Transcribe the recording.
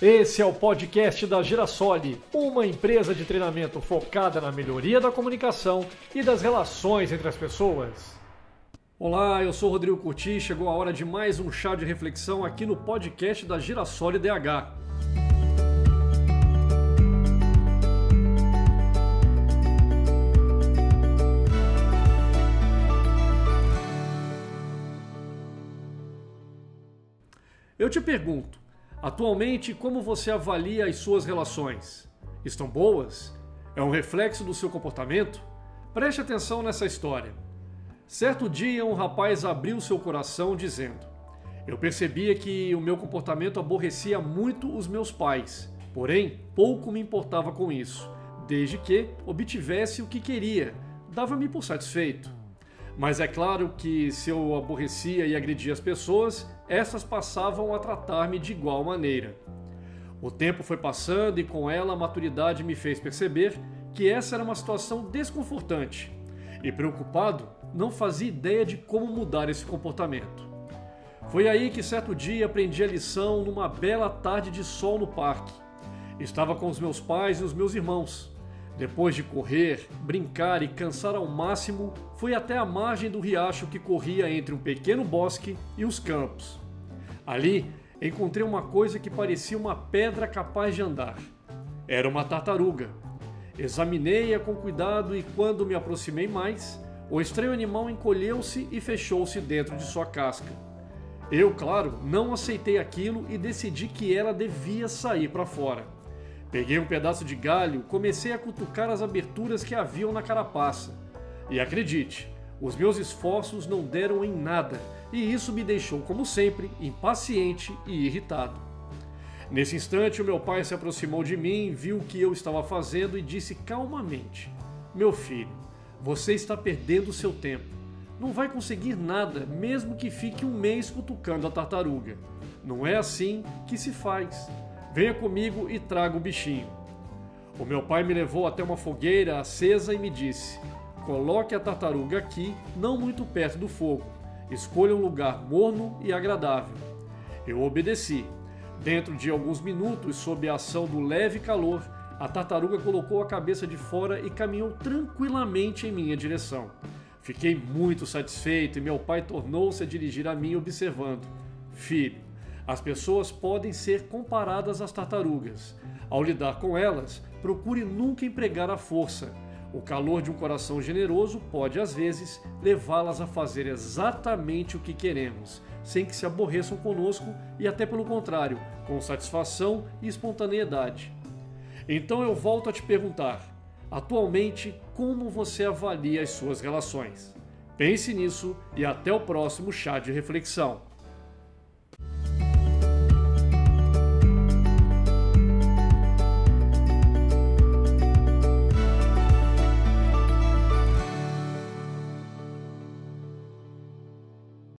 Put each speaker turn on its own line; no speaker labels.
Esse é o podcast da Girasole, uma empresa de treinamento focada na melhoria da comunicação e das relações entre as pessoas. Olá, eu sou Rodrigo Curti, chegou a hora de mais um chá de reflexão aqui no podcast da Girasole DH. Eu te pergunto, atualmente como você avalia as suas relações? Estão boas? É um reflexo do seu comportamento? Preste atenção nessa história. Certo dia, um rapaz abriu seu coração dizendo: Eu percebia que o meu comportamento aborrecia muito os meus pais, porém pouco me importava com isso, desde que obtivesse o que queria, dava-me por satisfeito. Mas é claro que se eu aborrecia e agredia as pessoas, essas passavam a tratar-me de igual maneira. O tempo foi passando e com ela a maturidade me fez perceber que essa era uma situação desconfortante. E preocupado, não fazia ideia de como mudar esse comportamento. Foi aí que certo dia aprendi a lição numa bela tarde de sol no parque. Estava com os meus pais e os meus irmãos. Depois de correr, brincar e cansar ao máximo, fui até a margem do riacho que corria entre um pequeno bosque e os campos. Ali, encontrei uma coisa que parecia uma pedra capaz de andar. Era uma tartaruga. Examinei-a com cuidado e, quando me aproximei mais, o estranho animal encolheu-se e fechou-se dentro de sua casca. Eu, claro, não aceitei aquilo e decidi que ela devia sair para fora. Peguei um pedaço de galho, comecei a cutucar as aberturas que haviam na carapaça. E acredite, os meus esforços não deram em nada, e isso me deixou, como sempre, impaciente e irritado. Nesse instante, o meu pai se aproximou de mim, viu o que eu estava fazendo e disse calmamente: Meu filho, você está perdendo seu tempo. Não vai conseguir nada, mesmo que fique um mês cutucando a tartaruga. Não é assim que se faz. Venha comigo e traga o bichinho. O meu pai me levou até uma fogueira acesa e me disse: Coloque a tartaruga aqui, não muito perto do fogo. Escolha um lugar morno e agradável. Eu obedeci. Dentro de alguns minutos, sob a ação do leve calor, a tartaruga colocou a cabeça de fora e caminhou tranquilamente em minha direção. Fiquei muito satisfeito e meu pai tornou-se a dirigir a mim, observando: Filho, as pessoas podem ser comparadas às tartarugas. Ao lidar com elas, procure nunca empregar a força. O calor de um coração generoso pode, às vezes, levá-las a fazer exatamente o que queremos, sem que se aborreçam conosco e, até pelo contrário, com satisfação e espontaneidade. Então eu volto a te perguntar: atualmente, como você avalia as suas relações? Pense nisso e até o próximo chá de reflexão.